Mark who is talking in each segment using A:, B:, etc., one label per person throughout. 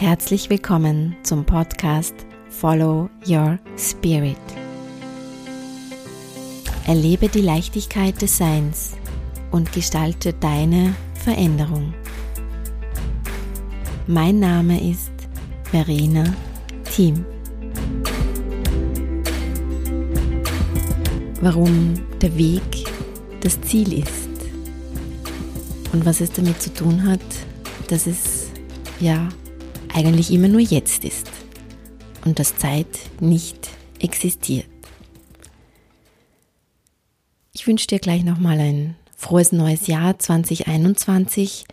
A: Herzlich willkommen zum Podcast Follow Your Spirit. Erlebe die Leichtigkeit des Seins und gestalte deine Veränderung. Mein Name ist Verena Thiem. Warum der Weg das Ziel ist und was es damit zu tun hat, dass es ja eigentlich immer nur jetzt ist und dass Zeit nicht existiert. Ich wünsche dir gleich nochmal ein frohes neues Jahr 2021.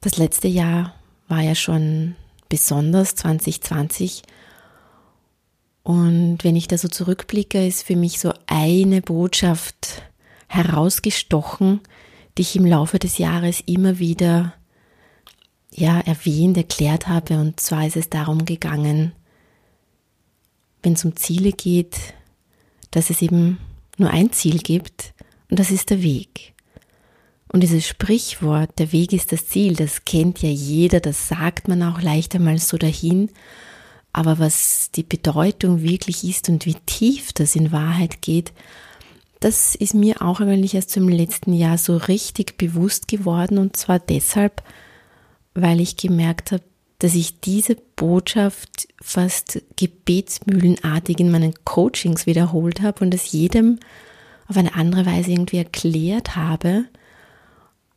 A: Das letzte Jahr war ja schon besonders 2020. Und wenn ich da so zurückblicke, ist für mich so eine Botschaft herausgestochen, die ich im Laufe des Jahres immer wieder ja, erwähnt, erklärt habe. Und zwar ist es darum gegangen, wenn es um Ziele geht, dass es eben nur ein Ziel gibt und das ist der Weg. Und dieses Sprichwort, der Weg ist das Ziel, das kennt ja jeder, das sagt man auch leicht einmal so dahin. Aber was die Bedeutung wirklich ist und wie tief das in Wahrheit geht, das ist mir auch eigentlich erst im letzten Jahr so richtig bewusst geworden und zwar deshalb, weil ich gemerkt habe, dass ich diese Botschaft fast gebetsmühlenartig in meinen Coachings wiederholt habe und es jedem auf eine andere Weise irgendwie erklärt habe.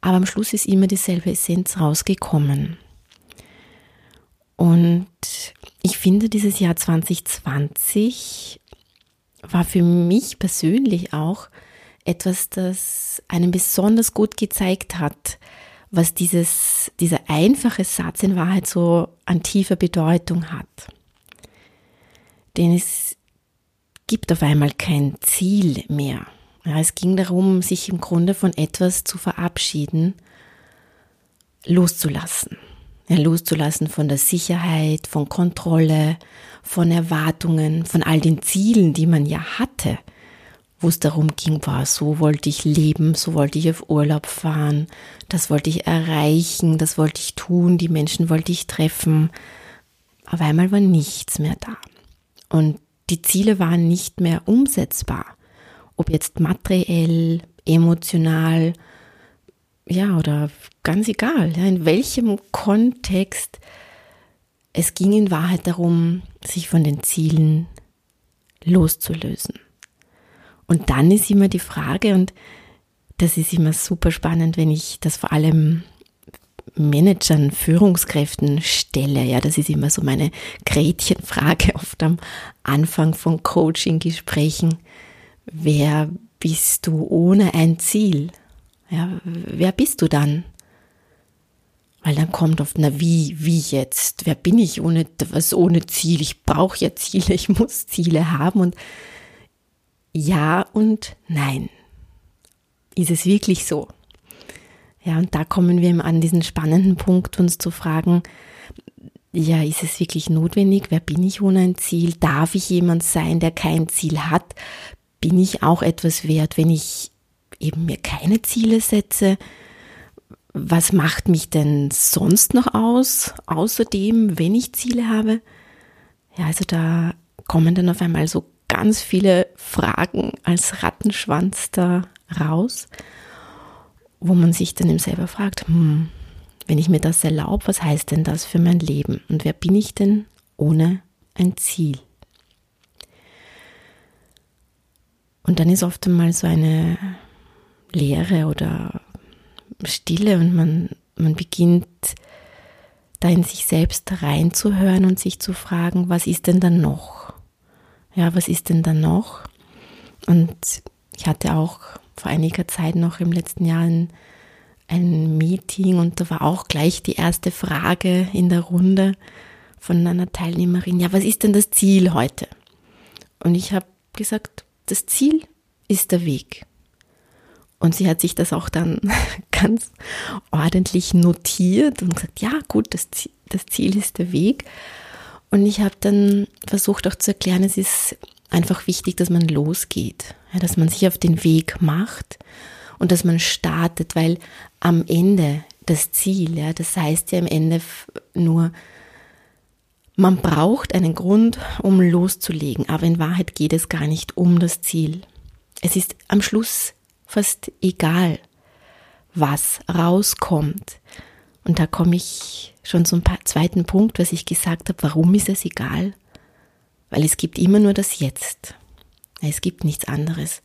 A: Aber am Schluss ist immer dieselbe Essenz rausgekommen. Und ich finde, dieses Jahr 2020 war für mich persönlich auch etwas, das einen besonders gut gezeigt hat, was dieses, dieser einfache Satz in Wahrheit so an tiefer Bedeutung hat. Denn es gibt auf einmal kein Ziel mehr. Ja, es ging darum, sich im Grunde von etwas zu verabschieden, loszulassen. Ja, loszulassen von der Sicherheit, von Kontrolle, von Erwartungen, von all den Zielen, die man ja hatte wo es darum ging, war, so wollte ich leben, so wollte ich auf Urlaub fahren, das wollte ich erreichen, das wollte ich tun, die Menschen wollte ich treffen. Auf einmal war nichts mehr da. Und die Ziele waren nicht mehr umsetzbar. Ob jetzt materiell, emotional, ja, oder ganz egal, in welchem Kontext. Es ging in Wahrheit darum, sich von den Zielen loszulösen. Und dann ist immer die Frage, und das ist immer super spannend, wenn ich das vor allem Managern, Führungskräften stelle. Ja, das ist immer so meine Gretchenfrage oft am Anfang von Coaching-Gesprächen. Wer bist du ohne ein Ziel? Ja, wer bist du dann? Weil dann kommt oft, na wie, wie jetzt? Wer bin ich ohne was ohne Ziel? Ich brauche ja Ziele, ich muss Ziele haben und ja und Nein. Ist es wirklich so? Ja, und da kommen wir an diesen spannenden Punkt, uns zu fragen, ja, ist es wirklich notwendig? Wer bin ich ohne ein Ziel? Darf ich jemand sein, der kein Ziel hat? Bin ich auch etwas wert, wenn ich eben mir keine Ziele setze? Was macht mich denn sonst noch aus, außerdem, wenn ich Ziele habe? Ja, also da kommen dann auf einmal so ganz viele Fragen als Rattenschwanz da raus, wo man sich dann eben selber fragt, hm, wenn ich mir das erlaube, was heißt denn das für mein Leben? Und wer bin ich denn ohne ein Ziel? Und dann ist oft einmal so eine Leere oder Stille und man, man beginnt da in sich selbst reinzuhören und sich zu fragen, was ist denn dann noch? Ja, was ist denn dann noch? Und ich hatte auch vor einiger Zeit noch im letzten Jahr ein, ein Meeting und da war auch gleich die erste Frage in der Runde von einer Teilnehmerin, ja, was ist denn das Ziel heute? Und ich habe gesagt, das Ziel ist der Weg. Und sie hat sich das auch dann ganz ordentlich notiert und gesagt, ja gut, das Ziel, das Ziel ist der Weg. Und ich habe dann versucht auch zu erklären, es ist einfach wichtig, dass man losgeht, ja, dass man sich auf den Weg macht und dass man startet, weil am Ende das Ziel. Ja? Das heißt ja im Ende nur, man braucht einen Grund, um loszulegen, aber in Wahrheit geht es gar nicht um das Ziel. Es ist am Schluss fast egal, was rauskommt. Und da komme ich schon zum zweiten Punkt, was ich gesagt habe. Warum ist es egal? Weil es gibt immer nur das Jetzt. Es gibt nichts anderes.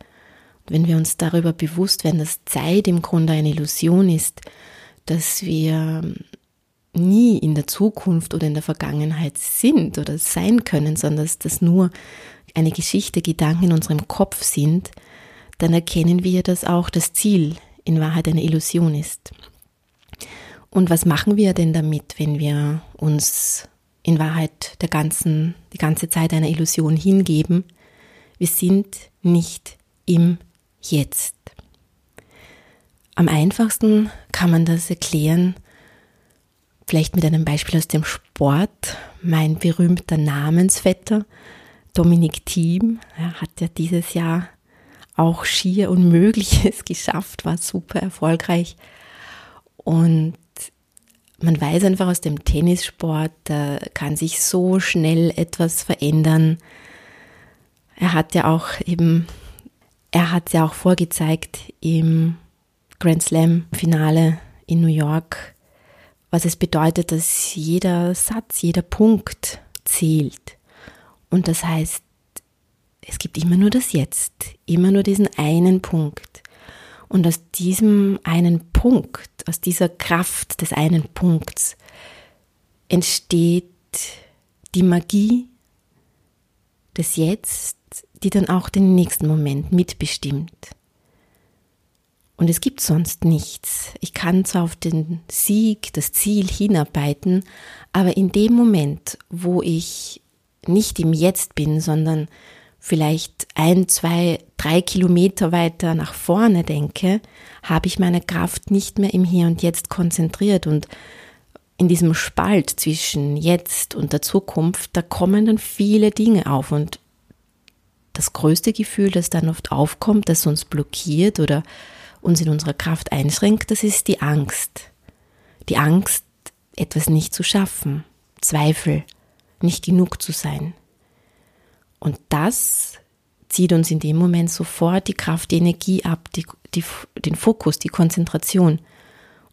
A: Und wenn wir uns darüber bewusst werden, dass Zeit im Grunde eine Illusion ist, dass wir nie in der Zukunft oder in der Vergangenheit sind oder sein können, sondern dass das nur eine Geschichte, Gedanken in unserem Kopf sind, dann erkennen wir, dass auch das Ziel in Wahrheit eine Illusion ist. Und was machen wir denn damit, wenn wir uns in Wahrheit der ganzen, die ganze Zeit einer Illusion hingeben? Wir sind nicht im Jetzt. Am einfachsten kann man das erklären, vielleicht mit einem Beispiel aus dem Sport. Mein berühmter Namensvetter, Dominik Thiem, er hat ja dieses Jahr auch schier Unmögliches geschafft, war super erfolgreich. Und man weiß einfach aus dem Tennissport, da kann sich so schnell etwas verändern. Er hat ja auch eben, er hat ja auch vorgezeigt im Grand Slam Finale in New York, was es bedeutet, dass jeder Satz, jeder Punkt zählt. Und das heißt, es gibt immer nur das Jetzt, immer nur diesen einen Punkt. Und aus diesem einen Punkt, aus dieser Kraft des einen Punkts entsteht die Magie des Jetzt, die dann auch den nächsten Moment mitbestimmt. Und es gibt sonst nichts. Ich kann zwar auf den Sieg, das Ziel hinarbeiten, aber in dem Moment, wo ich nicht im Jetzt bin, sondern vielleicht ein, zwei, drei Kilometer weiter nach vorne denke, habe ich meine Kraft nicht mehr im Hier und Jetzt konzentriert und in diesem Spalt zwischen jetzt und der Zukunft, da kommen dann viele Dinge auf und das größte Gefühl, das dann oft aufkommt, das uns blockiert oder uns in unserer Kraft einschränkt, das ist die Angst. Die Angst, etwas nicht zu schaffen, Zweifel, nicht genug zu sein. Und das zieht uns in dem Moment sofort die Kraft, die Energie ab, die, die, den Fokus, die Konzentration.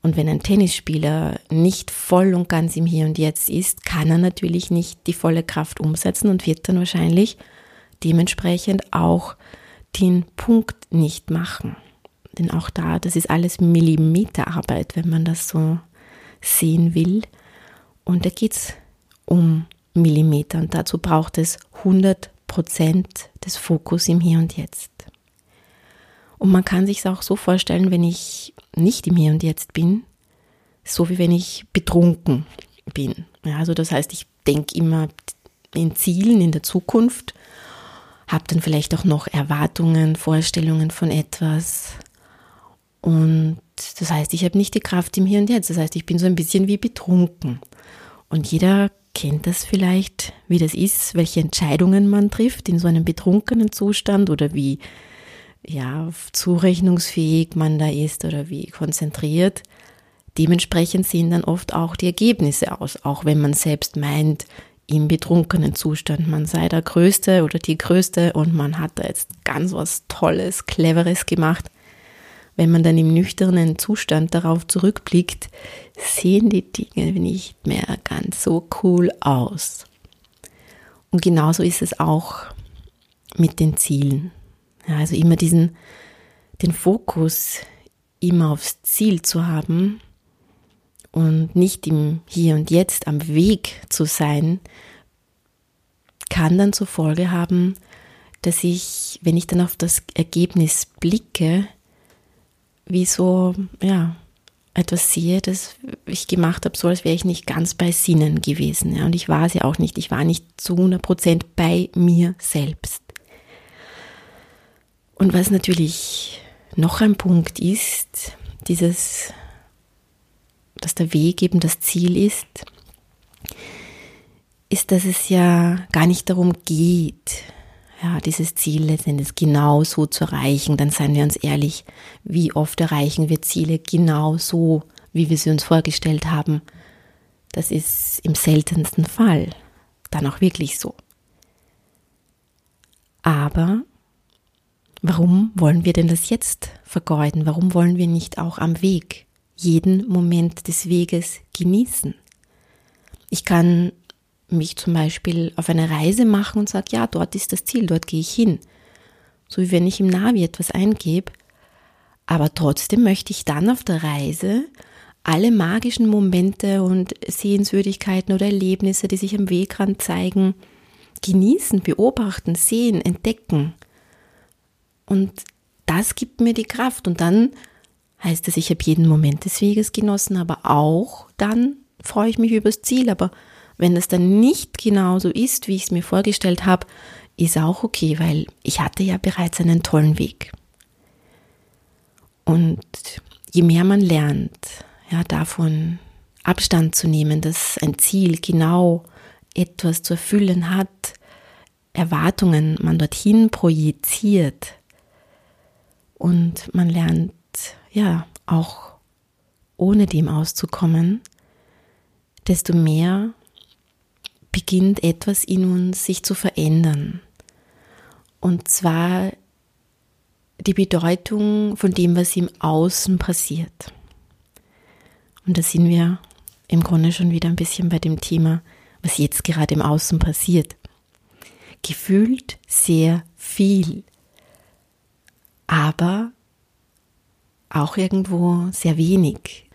A: Und wenn ein Tennisspieler nicht voll und ganz im Hier und Jetzt ist, kann er natürlich nicht die volle Kraft umsetzen und wird dann wahrscheinlich dementsprechend auch den Punkt nicht machen. Denn auch da, das ist alles Millimeterarbeit, wenn man das so sehen will. Und da geht es um Millimeter und dazu braucht es 100 Prozent des Fokus im Hier und Jetzt. Und man kann sich es auch so vorstellen, wenn ich nicht im Hier und Jetzt bin, so wie wenn ich betrunken bin. Ja, also das heißt, ich denke immer in Zielen in der Zukunft, habe dann vielleicht auch noch Erwartungen, Vorstellungen von etwas. Und das heißt, ich habe nicht die Kraft im Hier und Jetzt. Das heißt, ich bin so ein bisschen wie betrunken. Und jeder kennt das vielleicht, wie das ist, welche Entscheidungen man trifft in so einem betrunkenen Zustand oder wie ja, zurechnungsfähig man da ist oder wie konzentriert. Dementsprechend sehen dann oft auch die Ergebnisse aus, auch wenn man selbst meint, im betrunkenen Zustand, man sei der Größte oder die Größte und man hat da jetzt ganz was Tolles, Cleveres gemacht wenn man dann im nüchternen Zustand darauf zurückblickt, sehen die Dinge nicht mehr ganz so cool aus. Und genauso ist es auch mit den Zielen. Ja, also immer diesen, den Fokus immer aufs Ziel zu haben und nicht im Hier und Jetzt am Weg zu sein, kann dann zur Folge haben, dass ich, wenn ich dann auf das Ergebnis blicke, wie so, ja, etwas sehe, das ich gemacht habe, so als wäre ich nicht ganz bei Sinnen gewesen. Ja, und ich war es ja auch nicht. Ich war nicht zu 100 Prozent bei mir selbst. Und was natürlich noch ein Punkt ist, dieses, dass der Weg eben das Ziel ist, ist, dass es ja gar nicht darum geht, ja, dieses Ziel letztendlich genau so zu erreichen, dann seien wir uns ehrlich, wie oft erreichen wir Ziele genau so, wie wir sie uns vorgestellt haben, das ist im seltensten Fall dann auch wirklich so. Aber warum wollen wir denn das jetzt vergeuden? Warum wollen wir nicht auch am Weg jeden Moment des Weges genießen? Ich kann mich zum Beispiel auf eine Reise machen und sage, ja, dort ist das Ziel, dort gehe ich hin. So wie wenn ich im Navi etwas eingebe. Aber trotzdem möchte ich dann auf der Reise alle magischen Momente und Sehenswürdigkeiten oder Erlebnisse, die sich am Wegrand zeigen, genießen, beobachten, sehen, entdecken. Und das gibt mir die Kraft. Und dann heißt es, ich habe jeden Moment des Weges genossen, aber auch dann freue ich mich übers Ziel. Aber wenn das dann nicht genauso ist, wie ich es mir vorgestellt habe, ist auch okay, weil ich hatte ja bereits einen tollen Weg. Und je mehr man lernt, ja, davon Abstand zu nehmen, dass ein Ziel genau etwas zu erfüllen hat, Erwartungen man dorthin projiziert und man lernt ja auch ohne dem auszukommen, desto mehr beginnt etwas in uns sich zu verändern. Und zwar die Bedeutung von dem, was im Außen passiert. Und da sind wir im Grunde schon wieder ein bisschen bei dem Thema, was jetzt gerade im Außen passiert. Gefühlt sehr viel, aber auch irgendwo sehr wenig.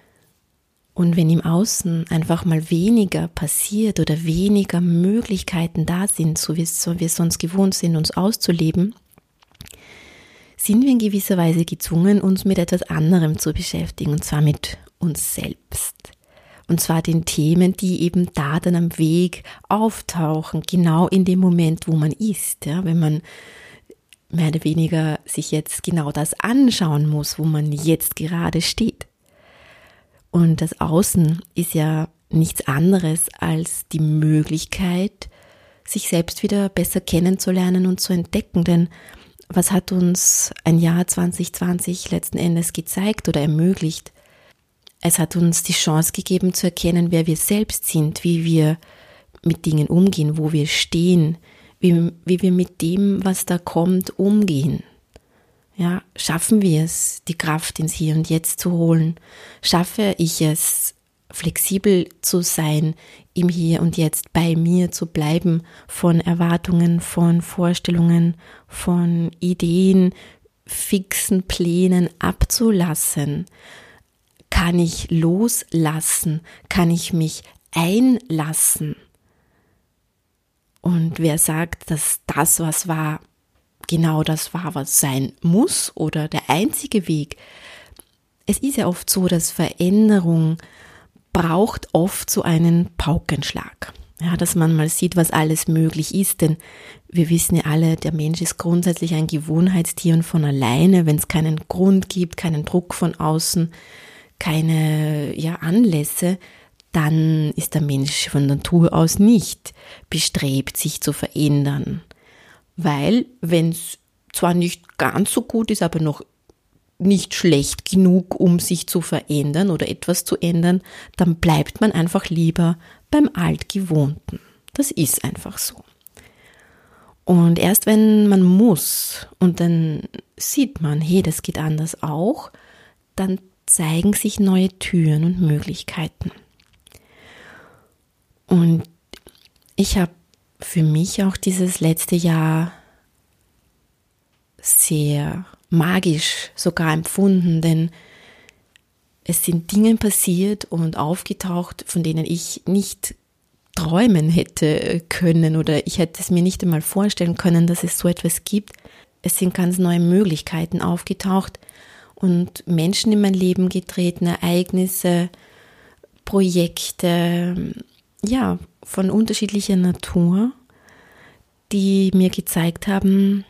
A: Und wenn im Außen einfach mal weniger passiert oder weniger Möglichkeiten da sind, so wie wir sonst gewohnt sind, uns auszuleben, sind wir in gewisser Weise gezwungen, uns mit etwas anderem zu beschäftigen, und zwar mit uns selbst. Und zwar den Themen, die eben da dann am Weg auftauchen, genau in dem Moment, wo man ist. Ja, wenn man mehr oder weniger sich jetzt genau das anschauen muss, wo man jetzt gerade steht. Und das Außen ist ja nichts anderes als die Möglichkeit, sich selbst wieder besser kennenzulernen und zu entdecken. Denn was hat uns ein Jahr 2020 letzten Endes gezeigt oder ermöglicht? Es hat uns die Chance gegeben zu erkennen, wer wir selbst sind, wie wir mit Dingen umgehen, wo wir stehen, wie, wie wir mit dem, was da kommt, umgehen. Ja, schaffen wir es, die Kraft ins Hier und Jetzt zu holen? Schaffe ich es, flexibel zu sein, im Hier und Jetzt bei mir zu bleiben, von Erwartungen, von Vorstellungen, von Ideen, fixen Plänen abzulassen? Kann ich loslassen? Kann ich mich einlassen? Und wer sagt, dass das, was war, genau das war, was sein muss oder der einzige Weg? Es ist ja oft so, dass Veränderung braucht oft so einen Paukenschlag. Ja, dass man mal sieht, was alles möglich ist, denn wir wissen ja alle, der Mensch ist grundsätzlich ein Gewohnheitstier und von alleine, wenn es keinen Grund gibt, keinen Druck von außen, keine ja, Anlässe, dann ist der Mensch von Natur aus nicht bestrebt, sich zu verändern. Weil, wenn es zwar nicht ganz so gut ist, aber noch nicht schlecht genug, um sich zu verändern oder etwas zu ändern, dann bleibt man einfach lieber beim Altgewohnten. Das ist einfach so. Und erst wenn man muss und dann sieht man, hey, das geht anders auch, dann zeigen sich neue Türen und Möglichkeiten. Und ich habe für mich auch dieses letzte Jahr sehr magisch sogar empfunden, denn es sind Dinge passiert und aufgetaucht, von denen ich nicht träumen hätte können oder ich hätte es mir nicht einmal vorstellen können, dass es so etwas gibt. Es sind ganz neue Möglichkeiten aufgetaucht, und Menschen in mein Leben getreten, Ereignisse, Projekte, ja, von unterschiedlicher Natur, die mir gezeigt haben,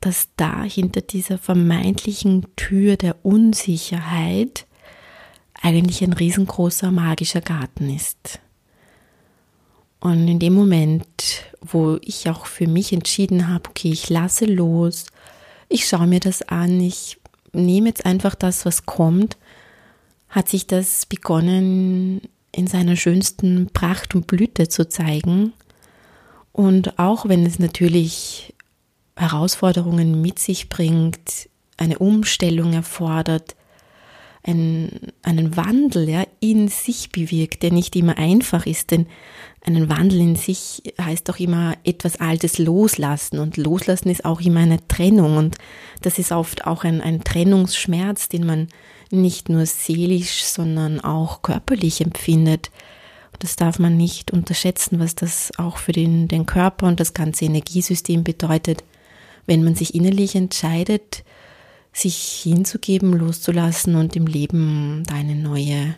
A: dass da hinter dieser vermeintlichen Tür der Unsicherheit eigentlich ein riesengroßer magischer Garten ist. Und in dem Moment, wo ich auch für mich entschieden habe, okay, ich lasse los, ich schaue mir das an, ich nehme jetzt einfach das, was kommt, hat sich das begonnen in seiner schönsten Pracht und Blüte zu zeigen. Und auch wenn es natürlich Herausforderungen mit sich bringt, eine Umstellung erfordert, einen, einen Wandel ja, in sich bewirkt, der nicht immer einfach ist, denn einen Wandel in sich heißt auch immer etwas Altes loslassen und loslassen ist auch immer eine Trennung und das ist oft auch ein, ein Trennungsschmerz, den man nicht nur seelisch, sondern auch körperlich empfindet. Und das darf man nicht unterschätzen, was das auch für den, den Körper und das ganze Energiesystem bedeutet, wenn man sich innerlich entscheidet, sich hinzugeben, loszulassen und im Leben da eine neue,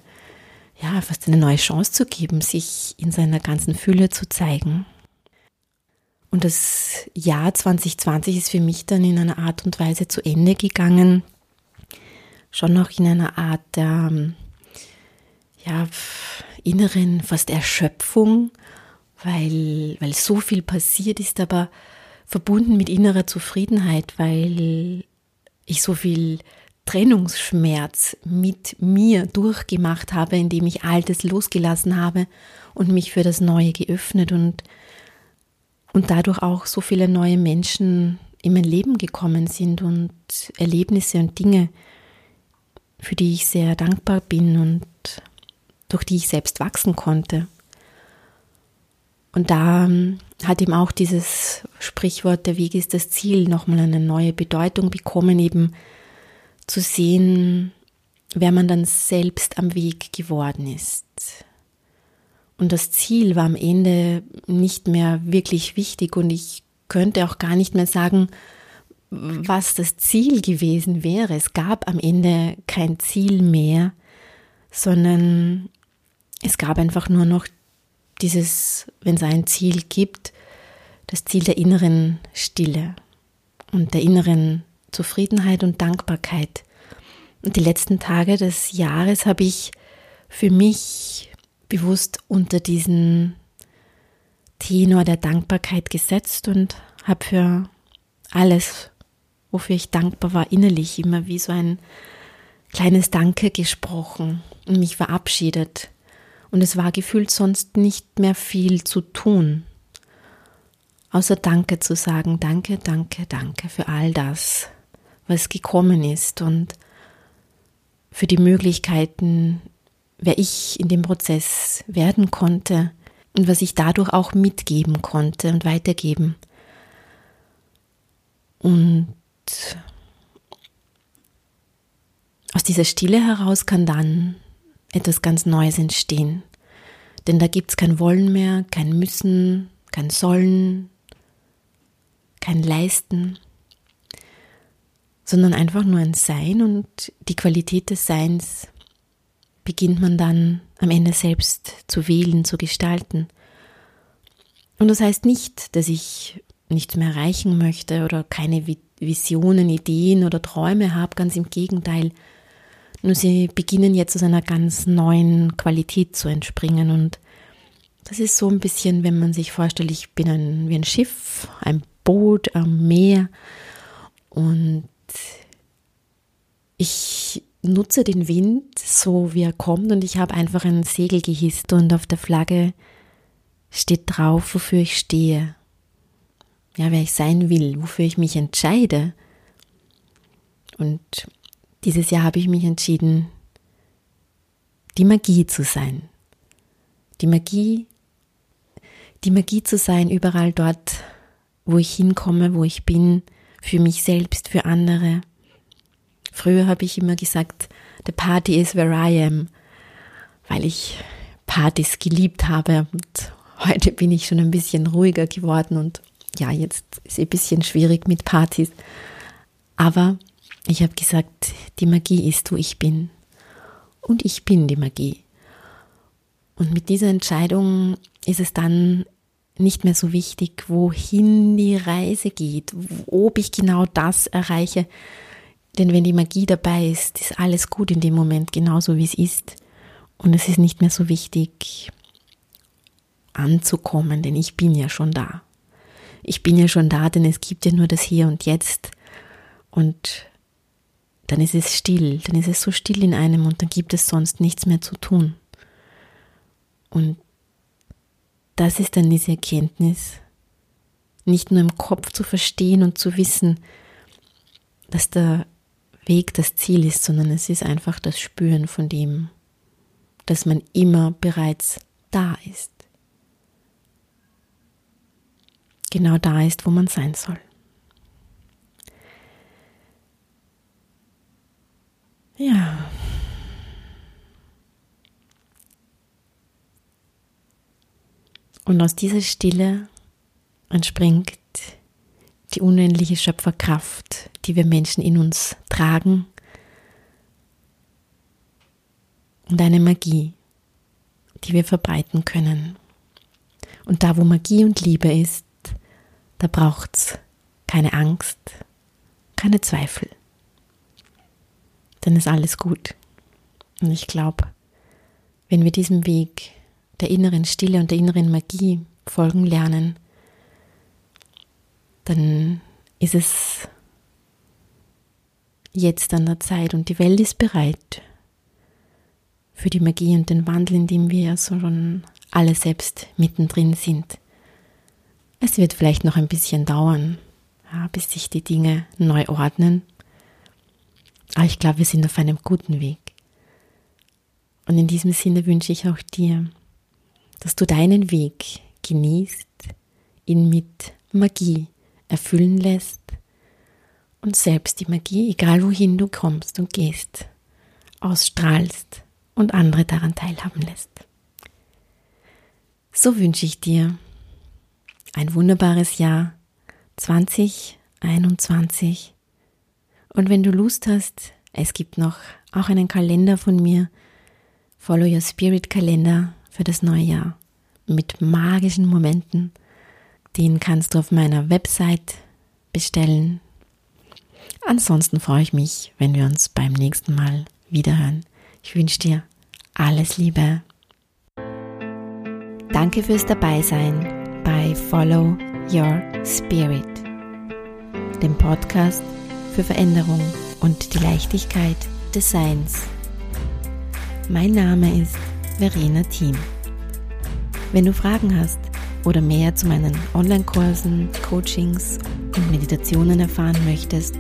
A: ja, fast eine neue Chance zu geben, sich in seiner ganzen Fülle zu zeigen. Und das Jahr 2020 ist für mich dann in einer Art und Weise zu Ende gegangen, schon noch in einer Art der ja, inneren fast Erschöpfung, weil, weil so viel passiert ist, aber verbunden mit innerer Zufriedenheit, weil ich so viel Trennungsschmerz mit mir durchgemacht habe, indem ich Altes losgelassen habe und mich für das Neue geöffnet und, und dadurch auch so viele neue Menschen in mein Leben gekommen sind und Erlebnisse und Dinge, für die ich sehr dankbar bin und durch die ich selbst wachsen konnte. Und da ähm, hat eben auch dieses Sprichwort, der Weg ist das Ziel, nochmal eine neue Bedeutung bekommen, eben zu sehen, wer man dann selbst am Weg geworden ist. Und das Ziel war am Ende nicht mehr wirklich wichtig und ich könnte auch gar nicht mehr sagen, was das Ziel gewesen wäre. Es gab am Ende kein Ziel mehr, sondern es gab einfach nur noch dieses, wenn es ein Ziel gibt, das Ziel der inneren Stille und der inneren Zufriedenheit und Dankbarkeit. Und die letzten Tage des Jahres habe ich für mich bewusst unter diesen Tenor der Dankbarkeit gesetzt und habe für alles, wofür ich dankbar war, innerlich immer wie so ein kleines Danke gesprochen und mich verabschiedet. Und es war gefühlt sonst nicht mehr viel zu tun außer Danke zu sagen, danke, danke, danke für all das, was gekommen ist und für die Möglichkeiten, wer ich in dem Prozess werden konnte und was ich dadurch auch mitgeben konnte und weitergeben. Und aus dieser Stille heraus kann dann etwas ganz Neues entstehen. Denn da gibt es kein Wollen mehr, kein Müssen, kein Sollen, kein Leisten, sondern einfach nur ein Sein und die Qualität des Seins beginnt man dann am Ende selbst zu wählen, zu gestalten. Und das heißt nicht, dass ich nichts mehr erreichen möchte oder keine Visionen, Ideen oder Träume habe, ganz im Gegenteil. Nur sie beginnen jetzt aus einer ganz neuen Qualität zu entspringen und das ist so ein bisschen, wenn man sich vorstellt, ich bin ein, wie ein Schiff, ein Boot am Meer und ich nutze den Wind so, wie er kommt und ich habe einfach ein Segel gehisst und auf der Flagge steht drauf, wofür ich stehe. Ja, wer ich sein will, wofür ich mich entscheide. Und dieses Jahr habe ich mich entschieden, die Magie zu sein. Die Magie, die Magie zu sein überall dort, wo ich hinkomme, wo ich bin, für mich selbst, für andere. Früher habe ich immer gesagt, the party is where I am, weil ich Partys geliebt habe und heute bin ich schon ein bisschen ruhiger geworden und ja, jetzt ist es ein bisschen schwierig mit Partys. Aber ich habe gesagt, die Magie ist, wo ich bin. Und ich bin die Magie. Und mit dieser Entscheidung ist es dann nicht mehr so wichtig, wohin die Reise geht, ob ich genau das erreiche. Denn wenn die Magie dabei ist, ist alles gut in dem Moment, genauso wie es ist. Und es ist nicht mehr so wichtig anzukommen, denn ich bin ja schon da. Ich bin ja schon da, denn es gibt ja nur das Hier und Jetzt. Und dann ist es still, dann ist es so still in einem und dann gibt es sonst nichts mehr zu tun. Und das ist dann diese Erkenntnis, nicht nur im Kopf zu verstehen und zu wissen, dass der Weg das Ziel ist, sondern es ist einfach das Spüren von dem, dass man immer bereits da ist. Genau da ist, wo man sein soll. Ja. Und aus dieser Stille entspringt die unendliche Schöpferkraft, die wir Menschen in uns tragen und eine Magie, die wir verbreiten können. Und da, wo Magie und Liebe ist, da braucht es keine Angst, keine Zweifel. Dann ist alles gut. Und ich glaube, wenn wir diesem Weg der inneren Stille und der inneren Magie folgen lernen, dann ist es jetzt an der Zeit und die Welt ist bereit für die Magie und den Wandel, in dem wir schon alle selbst mittendrin sind. Es wird vielleicht noch ein bisschen dauern, ja, bis sich die Dinge neu ordnen, aber ich glaube, wir sind auf einem guten Weg. Und in diesem Sinne wünsche ich auch dir, dass du deinen Weg genießt, ihn mit Magie erfüllen lässt und selbst die Magie, egal wohin du kommst und gehst, ausstrahlst und andere daran teilhaben lässt. So wünsche ich dir ein wunderbares Jahr 2021 und wenn du Lust hast, es gibt noch auch einen Kalender von mir, Follow Your Spirit Kalender für das neue Jahr mit magischen Momenten den kannst du auf meiner Website bestellen. Ansonsten freue ich mich, wenn wir uns beim nächsten Mal wiederhören. Ich wünsche dir alles Liebe. Danke fürs Dabeisein bei Follow Your Spirit, dem Podcast für Veränderung und die Leichtigkeit des Seins. Mein Name ist Verena Thiem. Wenn du Fragen hast, oder mehr zu meinen Online-Kursen, Coachings und Meditationen erfahren möchtest,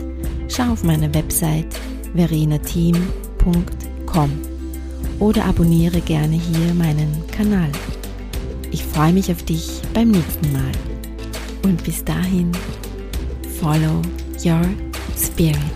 A: schau auf meine Website verenateam.com oder abonniere gerne hier meinen Kanal. Ich freue mich auf dich beim nächsten Mal. Und bis dahin, follow your spirit.